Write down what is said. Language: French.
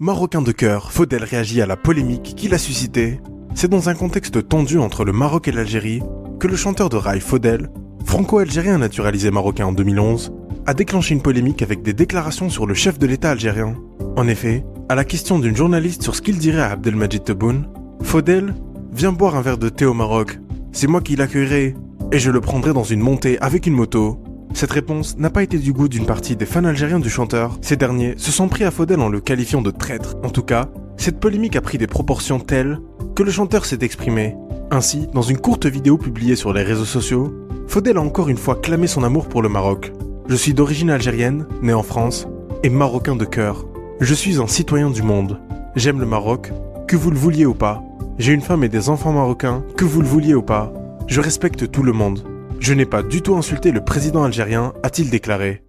Marocain de cœur, Faudel réagit à la polémique qu'il a suscitée. C'est dans un contexte tendu entre le Maroc et l'Algérie que le chanteur de rail Faudel, franco-algérien naturalisé marocain en 2011, a déclenché une polémique avec des déclarations sur le chef de l'État algérien. En effet, à la question d'une journaliste sur ce qu'il dirait à Abdelmajid Tebboune, Faudel Viens boire un verre de thé au Maroc. C'est moi qui l'accueillerai. Et je le prendrai dans une montée avec une moto. Cette réponse n'a pas été du goût d'une partie des fans algériens du chanteur. Ces derniers se sont pris à Faudel en le qualifiant de traître. En tout cas, cette polémique a pris des proportions telles que le chanteur s'est exprimé. Ainsi, dans une courte vidéo publiée sur les réseaux sociaux, Faudel a encore une fois clamé son amour pour le Maroc. Je suis d'origine algérienne, né en France, et marocain de cœur. Je suis un citoyen du monde. J'aime le Maroc, que vous le vouliez ou pas. J'ai une femme et des enfants marocains, que vous le vouliez ou pas. Je respecte tout le monde. Je n'ai pas du tout insulté le président algérien, a-t-il déclaré.